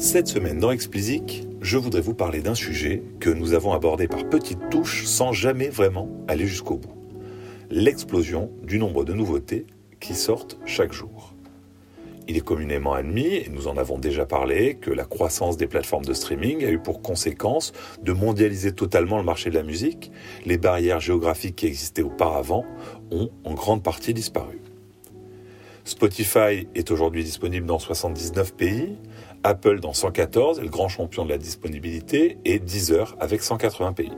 Cette semaine dans Explicit, je voudrais vous parler d'un sujet que nous avons abordé par petites touches sans jamais vraiment aller jusqu'au bout. L'explosion du nombre de nouveautés qui sortent chaque jour. Il est communément admis, et nous en avons déjà parlé, que la croissance des plateformes de streaming a eu pour conséquence de mondialiser totalement le marché de la musique. Les barrières géographiques qui existaient auparavant ont en grande partie disparu. Spotify est aujourd'hui disponible dans 79 pays, Apple dans 114 est le grand champion de la disponibilité et Deezer avec 180 pays.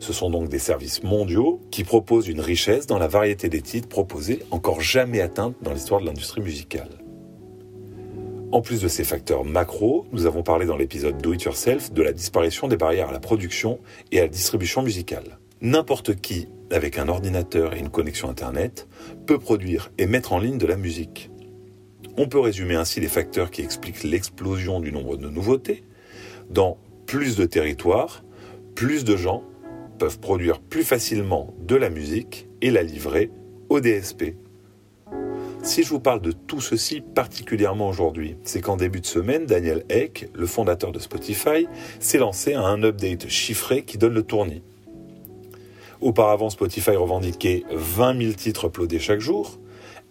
Ce sont donc des services mondiaux qui proposent une richesse dans la variété des titres proposés encore jamais atteinte dans l'histoire de l'industrie musicale. En plus de ces facteurs macro, nous avons parlé dans l'épisode Do It Yourself de la disparition des barrières à la production et à la distribution musicale. N'importe qui, avec un ordinateur et une connexion Internet, peut produire et mettre en ligne de la musique. On peut résumer ainsi les facteurs qui expliquent l'explosion du nombre de nouveautés. Dans plus de territoires, plus de gens peuvent produire plus facilement de la musique et la livrer au DSP. Si je vous parle de tout ceci particulièrement aujourd'hui, c'est qu'en début de semaine, Daniel Eck, le fondateur de Spotify, s'est lancé à un update chiffré qui donne le tournis. Auparavant, Spotify revendiquait 20 000 titres uploadés chaque jour.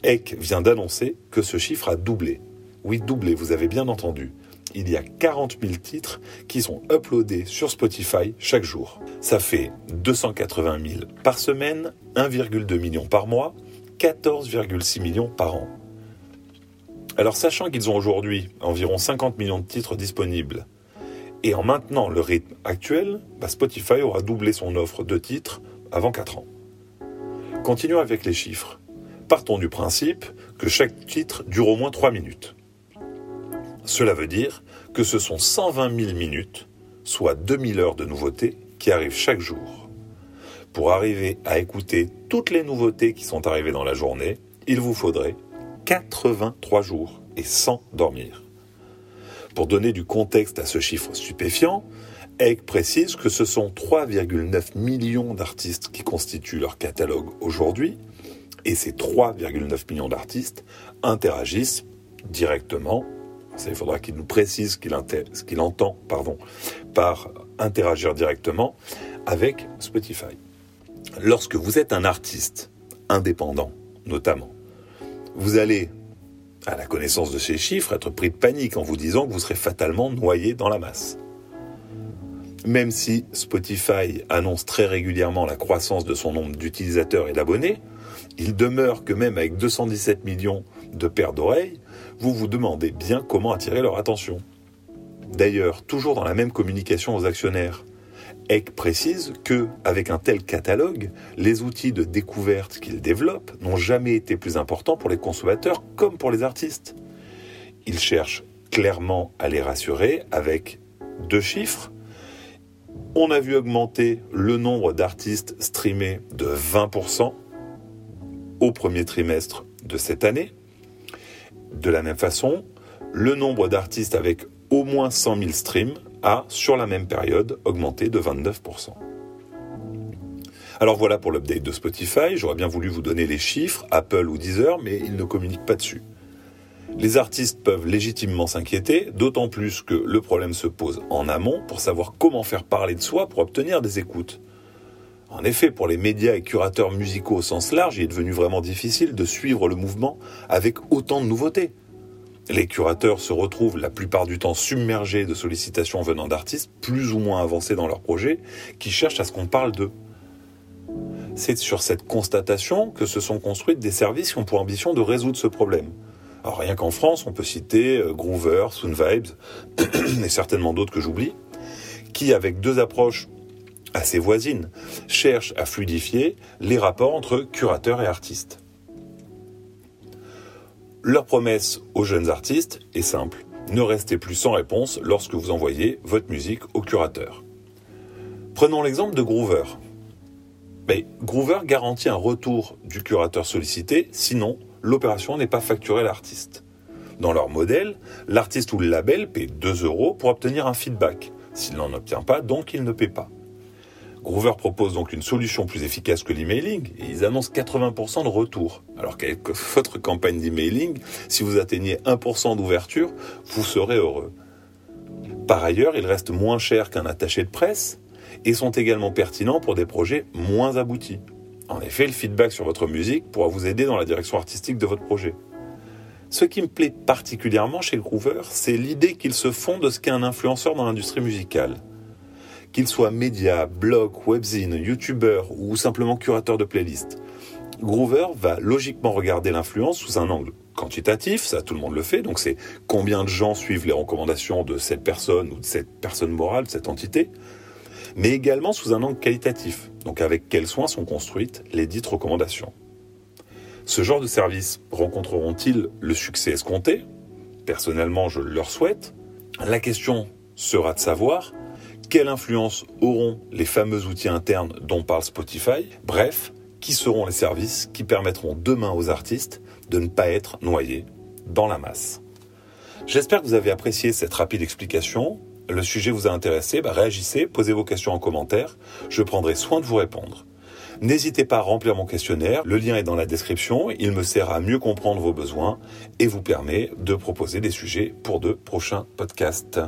Eck vient d'annoncer que ce chiffre a doublé. Oui, doublé, vous avez bien entendu. Il y a 40 000 titres qui sont uploadés sur Spotify chaque jour. Ça fait 280 000 par semaine, 1,2 million par mois, 14,6 millions par an. Alors sachant qu'ils ont aujourd'hui environ 50 millions de titres disponibles, et en maintenant le rythme actuel, bah, Spotify aura doublé son offre de titres avant 4 ans. Continuons avec les chiffres partons du principe que chaque titre dure au moins 3 minutes. Cela veut dire que ce sont 120 000 minutes, soit 2000 heures de nouveautés, qui arrivent chaque jour. Pour arriver à écouter toutes les nouveautés qui sont arrivées dans la journée, il vous faudrait 83 jours et sans dormir. Pour donner du contexte à ce chiffre stupéfiant, Egg précise que ce sont 3,9 millions d'artistes qui constituent leur catalogue aujourd'hui, et ces 3,9 millions d'artistes interagissent directement. il faudra qu'il nous précise ce qu'il entend pardon, par interagir directement avec Spotify. Lorsque vous êtes un artiste indépendant, notamment, vous allez, à la connaissance de ces chiffres, être pris de panique en vous disant que vous serez fatalement noyé dans la masse. Même si Spotify annonce très régulièrement la croissance de son nombre d'utilisateurs et d'abonnés, il demeure que même avec 217 millions de paires d'oreilles, vous vous demandez bien comment attirer leur attention. D'ailleurs, toujours dans la même communication aux actionnaires, Eck précise que, avec un tel catalogue, les outils de découverte qu'il développe n'ont jamais été plus importants pour les consommateurs comme pour les artistes. Il cherche clairement à les rassurer avec deux chiffres. On a vu augmenter le nombre d'artistes streamés de 20% au premier trimestre de cette année. De la même façon, le nombre d'artistes avec au moins 100 000 streams a, sur la même période, augmenté de 29%. Alors voilà pour l'update de Spotify, j'aurais bien voulu vous donner les chiffres, Apple ou Deezer, mais ils ne communiquent pas dessus. Les artistes peuvent légitimement s'inquiéter, d'autant plus que le problème se pose en amont pour savoir comment faire parler de soi pour obtenir des écoutes. En effet, pour les médias et curateurs musicaux au sens large, il est devenu vraiment difficile de suivre le mouvement avec autant de nouveautés. Les curateurs se retrouvent la plupart du temps submergés de sollicitations venant d'artistes plus ou moins avancés dans leur projet qui cherchent à ce qu'on parle d'eux. C'est sur cette constatation que se sont construites des services qui ont pour ambition de résoudre ce problème. Alors rien qu'en France, on peut citer euh, Groover, Soonvibes et certainement d'autres que j'oublie, qui avec deux approches à ses voisines, cherche à fluidifier les rapports entre curateurs et artistes. Leur promesse aux jeunes artistes est simple. Ne restez plus sans réponse lorsque vous envoyez votre musique au curateur. Prenons l'exemple de Groover. Groover garantit un retour du curateur sollicité, sinon l'opération n'est pas facturée à l'artiste. Dans leur modèle, l'artiste ou le label paie 2 euros pour obtenir un feedback. S'il n'en obtient pas, donc il ne paie pas. Groover propose donc une solution plus efficace que l'emailing et ils annoncent 80% de retour. Alors qu'avec votre campagne d'emailing, si vous atteignez 1% d'ouverture, vous serez heureux. Par ailleurs, ils restent moins chers qu'un attaché de presse et sont également pertinents pour des projets moins aboutis. En effet, le feedback sur votre musique pourra vous aider dans la direction artistique de votre projet. Ce qui me plaît particulièrement chez Groover, c'est l'idée qu'ils se font de ce qu'est un influenceur dans l'industrie musicale. Qu'il soit média, blog, webzine, youtubeur ou simplement curateur de playlist. Groover va logiquement regarder l'influence sous un angle quantitatif, ça tout le monde le fait, donc c'est combien de gens suivent les recommandations de cette personne ou de cette personne morale, de cette entité, mais également sous un angle qualitatif, donc avec quels soins sont construites les dites recommandations. Ce genre de services rencontreront-ils le succès escompté? Personnellement, je leur souhaite. La question sera de savoir quelle influence auront les fameux outils internes dont parle Spotify. Bref, qui seront les services qui permettront demain aux artistes de ne pas être noyés dans la masse. J'espère que vous avez apprécié cette rapide explication. Le sujet vous a intéressé, bah réagissez, posez vos questions en commentaire, je prendrai soin de vous répondre. N'hésitez pas à remplir mon questionnaire, le lien est dans la description, il me sert à mieux comprendre vos besoins et vous permet de proposer des sujets pour de prochains podcasts.